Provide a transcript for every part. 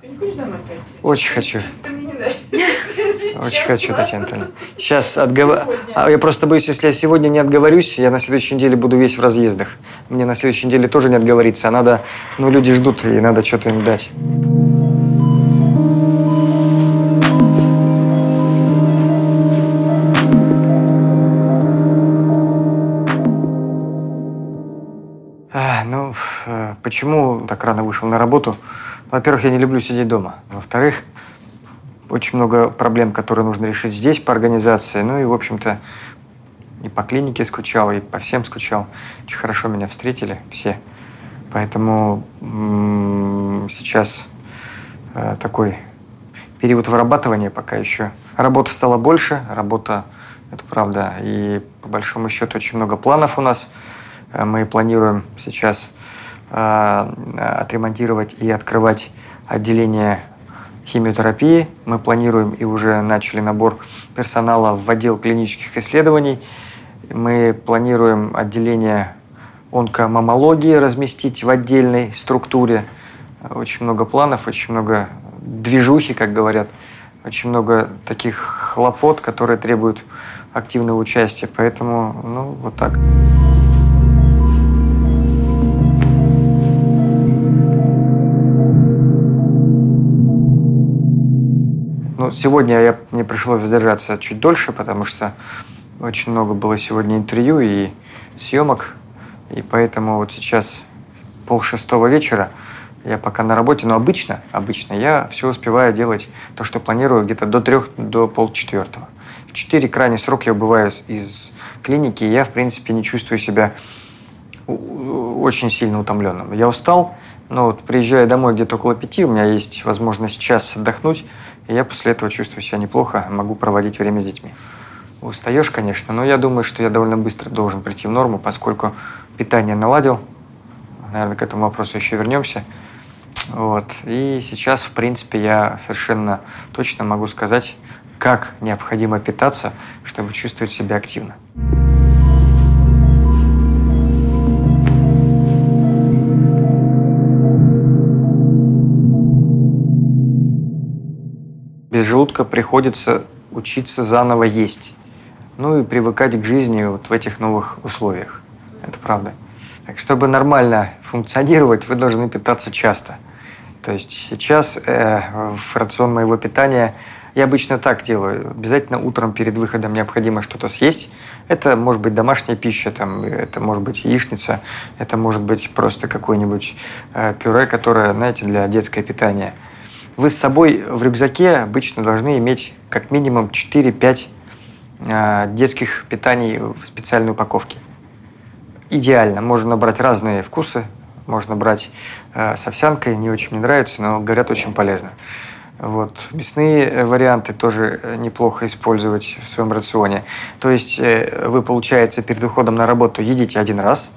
Ты не хочешь домой пойти? Очень хочу. Ты мне не нравишься, Очень честно. хочу, Татьяна Анатольевна. Сейчас отгов... Сегодня. А я просто боюсь, если я сегодня не отговорюсь, я на следующей неделе буду весь в разъездах. Мне на следующей неделе тоже не отговориться, а надо, ну, люди ждут, и надо что-то им дать. А, ну, э, почему так рано вышел на работу? Во-первых, я не люблю сидеть дома. Во-вторых, очень много проблем, которые нужно решить здесь по организации. Ну и, в общем-то, и по клинике скучал, и по всем скучал. Очень хорошо меня встретили все. Поэтому сейчас э, такой период вырабатывания пока еще. Работы стало больше, работа, это правда. И по большому счету очень много планов у нас. Э, Мы планируем сейчас отремонтировать и открывать отделение химиотерапии. Мы планируем и уже начали набор персонала в отдел клинических исследований. Мы планируем отделение онкомамологии разместить в отдельной структуре. Очень много планов, очень много движухи, как говорят, очень много таких хлопот, которые требуют активного участия. Поэтому, ну, вот так. Ну, сегодня я, мне пришлось задержаться чуть дольше, потому что очень много было сегодня интервью и съемок. И поэтому вот сейчас пол шестого вечера, я пока на работе, но обычно, обычно я все успеваю делать то, что планирую где-то до трех, до полчетвертого. В четыре крайний срок я убываю из- клиники, и я, в принципе, не чувствую себя очень сильно утомленным. Я устал, но вот приезжая домой где-то около пяти, у меня есть возможность час отдохнуть, и я после этого чувствую себя неплохо, могу проводить время с детьми. Устаешь, конечно, но я думаю, что я довольно быстро должен прийти в норму, поскольку питание наладил. Наверное, к этому вопросу еще вернемся. Вот. И сейчас, в принципе, я совершенно точно могу сказать, как необходимо питаться, чтобы чувствовать себя активно. Без желудка приходится учиться заново есть. Ну и привыкать к жизни вот в этих новых условиях. Это правда. Так, чтобы нормально функционировать, вы должны питаться часто. То есть сейчас э, в рацион моего питания я обычно так делаю. Обязательно утром перед выходом необходимо что-то съесть. Это может быть домашняя пища, там, это может быть яичница, это может быть просто какое-нибудь э, пюре, которое, знаете, для детское питание. Вы с собой в рюкзаке обычно должны иметь как минимум 4-5 э, детских питаний в специальной упаковке. Идеально. Можно брать разные вкусы. Можно брать э, с овсянкой. Не очень мне нравится, но говорят, очень полезно. Вот. Мясные э, варианты тоже э, неплохо использовать в своем рационе. То есть э, вы, получается, перед уходом на работу едите один раз,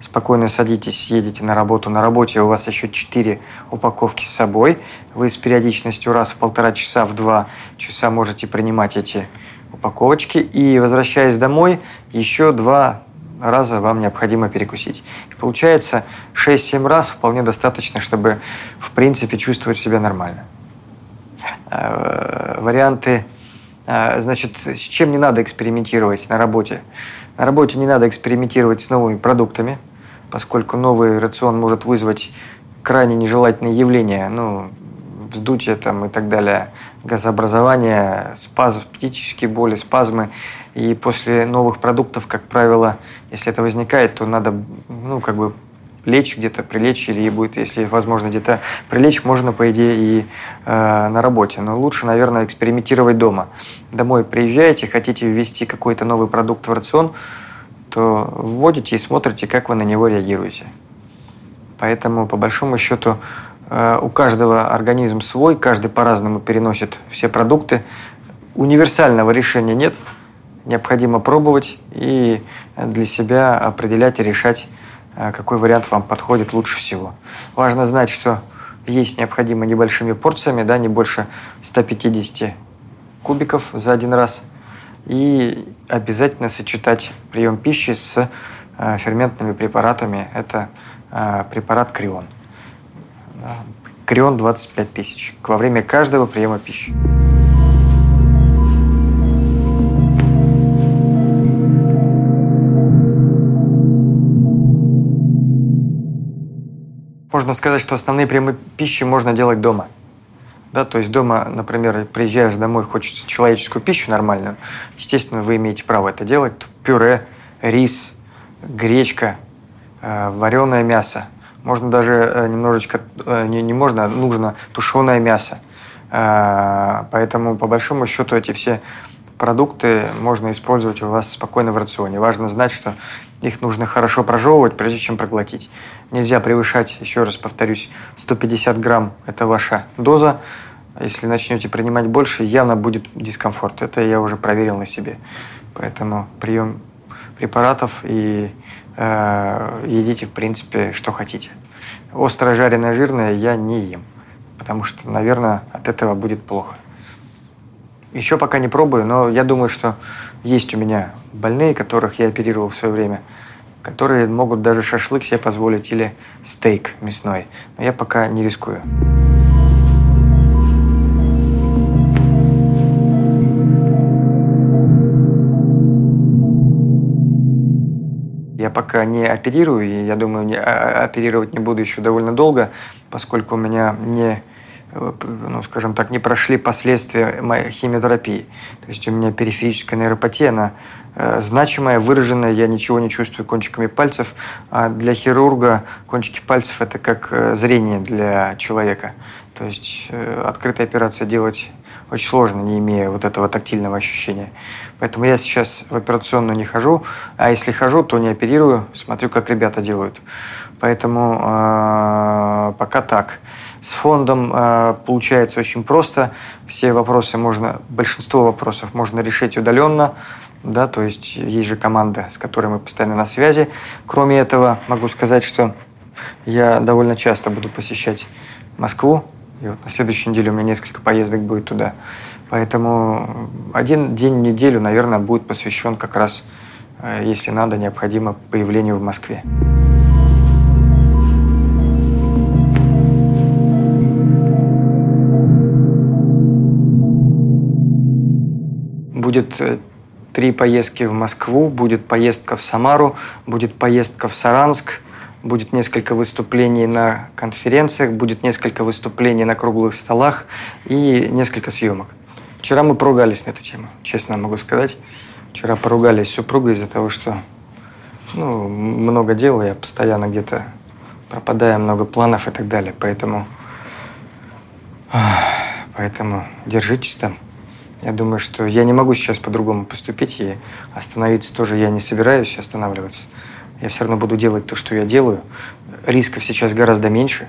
спокойно садитесь, едете на работу. На работе у вас еще 4 упаковки с собой. Вы с периодичностью раз в полтора часа, в два часа можете принимать эти упаковочки. И возвращаясь домой, еще два раза вам необходимо перекусить. И получается 6-7 раз вполне достаточно, чтобы в принципе чувствовать себя нормально. Э, Варианты, э, значит, с чем не надо экспериментировать на работе? На работе не надо экспериментировать с новыми продуктами, поскольку новый рацион может вызвать крайне нежелательные явления, ну, вздутие там и так далее, газообразование, спазм, птические боли, спазмы. И после новых продуктов, как правило, если это возникает, то надо, ну, как бы лечь где-то, прилечь, или будет, если возможно, где-то прилечь, можно, по идее, и э, на работе. Но лучше, наверное, экспериментировать дома. Домой приезжаете, хотите ввести какой-то новый продукт в рацион, то вводите и смотрите, как вы на него реагируете. Поэтому, по большому счету, э, у каждого организм свой, каждый по-разному переносит все продукты. Универсального решения нет. Необходимо пробовать и для себя определять и решать, какой вариант вам подходит лучше всего. Важно знать, что есть необходимо небольшими порциями, да, не больше 150 кубиков за один раз. И обязательно сочетать прием пищи с э, ферментными препаратами. Это э, препарат Крион. Крион 25 тысяч во время каждого приема пищи. Можно сказать, что основные приемы пищи можно делать дома. Да, то есть дома, например, приезжаешь домой, хочется человеческую пищу нормальную, естественно, вы имеете право это делать. Пюре, рис, гречка, э, вареное мясо. Можно даже э, немножечко, э, не, не можно, нужно тушеное мясо. Поэтому, по большому счету, эти все продукты можно использовать у вас спокойно в рационе. Важно знать, что их нужно хорошо прожевывать, прежде чем проглотить. Нельзя превышать, еще раз повторюсь, 150 грамм – это ваша доза. Если начнете принимать больше, явно будет дискомфорт. Это я уже проверил на себе. Поэтому прием препаратов и э, едите, в принципе, что хотите. Острое, жареное, жирное я не ем, потому что, наверное, от этого будет плохо. Еще пока не пробую, но я думаю, что есть у меня больные, которых я оперировал в свое время, которые могут даже шашлык себе позволить или стейк мясной. Но я пока не рискую. Я пока не оперирую, и я думаю, не, а, оперировать не буду еще довольно долго, поскольку у меня не ну, скажем так, не прошли последствия моей химиотерапии. То есть у меня периферическая нейропатия, она э, значимая, выраженная, я ничего не чувствую кончиками пальцев. А для хирурга кончики пальцев – это как э, зрение для человека. То есть э, открытая операция делать очень сложно, не имея вот этого тактильного ощущения. Поэтому я сейчас в операционную не хожу, а если хожу, то не оперирую, смотрю, как ребята делают. Поэтому э, пока так. С фондом э, получается очень просто. Все вопросы можно, большинство вопросов можно решить удаленно. Да, то есть есть же команда, с которой мы постоянно на связи. Кроме этого, могу сказать, что я довольно часто буду посещать Москву. И вот на следующей неделе у меня несколько поездок будет туда. Поэтому один день в неделю, наверное, будет посвящен как раз, э, если надо, необходимо появлению в Москве. Будет э, три поездки в Москву, будет поездка в Самару, будет поездка в Саранск, будет несколько выступлений на конференциях, будет несколько выступлений на круглых столах и несколько съемок. Вчера мы поругались на эту тему, честно могу сказать. Вчера поругались с супругой из-за того, что ну, много дел, я постоянно где-то пропадаю, много планов и так далее. Поэтому, поэтому держитесь там. Я думаю, что я не могу сейчас по-другому поступить, и остановиться тоже я не собираюсь останавливаться. Я все равно буду делать то, что я делаю. Рисков сейчас гораздо меньше.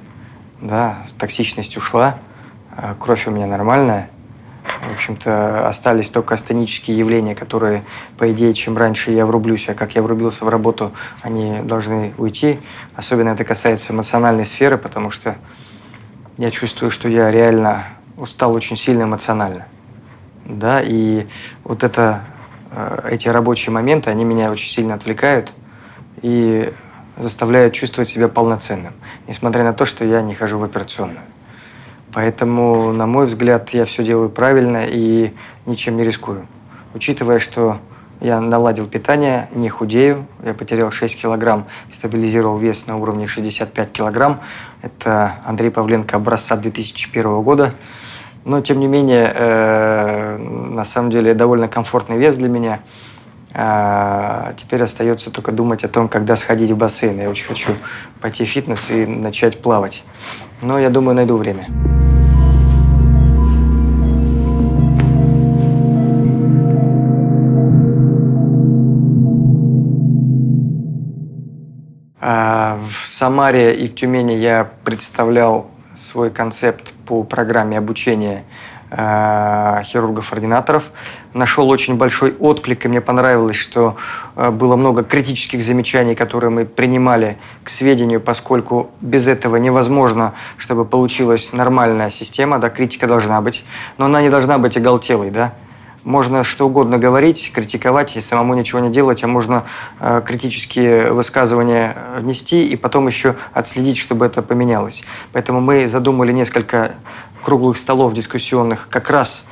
Да, токсичность ушла, а кровь у меня нормальная. В общем-то, остались только астенические явления, которые, по идее, чем раньше я врублюсь, а как я врубился в работу, они должны уйти. Особенно это касается эмоциональной сферы, потому что я чувствую, что я реально устал очень сильно эмоционально да, и вот это, э, эти рабочие моменты, они меня очень сильно отвлекают и заставляют чувствовать себя полноценным, несмотря на то, что я не хожу в операционную. Поэтому, на мой взгляд, я все делаю правильно и ничем не рискую. Учитывая, что я наладил питание, не худею, я потерял 6 килограмм, стабилизировал вес на уровне 65 килограмм. Это Андрей Павленко образца 2001 года. Но, тем не менее, э, на самом деле, довольно комфортный вес для меня. А теперь остается только думать о том, когда сходить в бассейн. Я очень хочу пойти в фитнес и начать плавать. Но я думаю, найду время. А в Самаре и в Тюмени я представлял свой концепт по программе обучения э, хирургов-ординаторов. Нашел очень большой отклик, и мне понравилось, что э, было много критических замечаний, которые мы принимали к сведению, поскольку без этого невозможно, чтобы получилась нормальная система, да, критика должна быть, но она не должна быть оголтелой, да. Можно что угодно говорить, критиковать и самому ничего не делать, а можно э, критические высказывания внести и потом еще отследить, чтобы это поменялось. Поэтому мы задумали несколько круглых столов дискуссионных как раз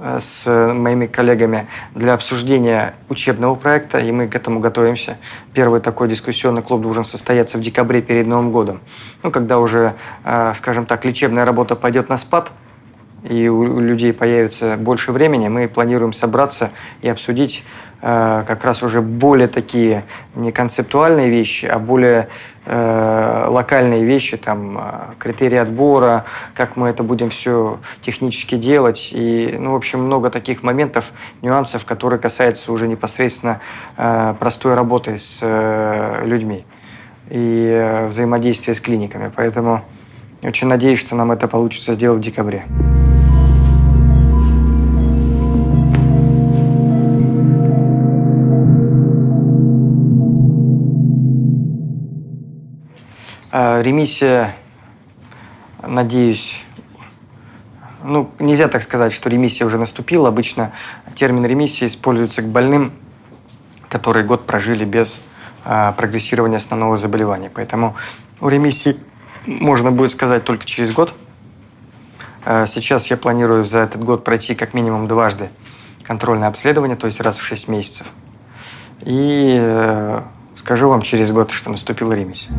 Э, с моими коллегами для обсуждения учебного проекта, и мы к этому готовимся. Первый такой дискуссионный клуб должен состояться в декабре перед Новым годом. Ну, когда уже, э, скажем так, лечебная работа пойдет на спад, и у людей появится больше времени, мы планируем собраться и обсудить Э, как раз уже более такие не концептуальные вещи, а более э, локальные вещи, там, э, критерии отбора, как мы это будем все технически делать. И, ну, в общем, много таких моментов, нюансов, которые касаются уже непосредственно э, простой работы с э, людьми и э, взаимодействия с клиниками. Поэтому очень надеюсь, что нам это получится сделать в декабре. Ремиссия, надеюсь, ну, нельзя так сказать, что ремиссия уже наступила. Обычно термин ремиссия используется к больным, которые год прожили без а, прогрессирования основного заболевания. Поэтому у ремиссии можно будет сказать только через год. А, сейчас я планирую за этот год пройти как минимум дважды контрольное обследование, то есть раз в 6 месяцев. И э, скажу вам через год, что наступила ремиссия.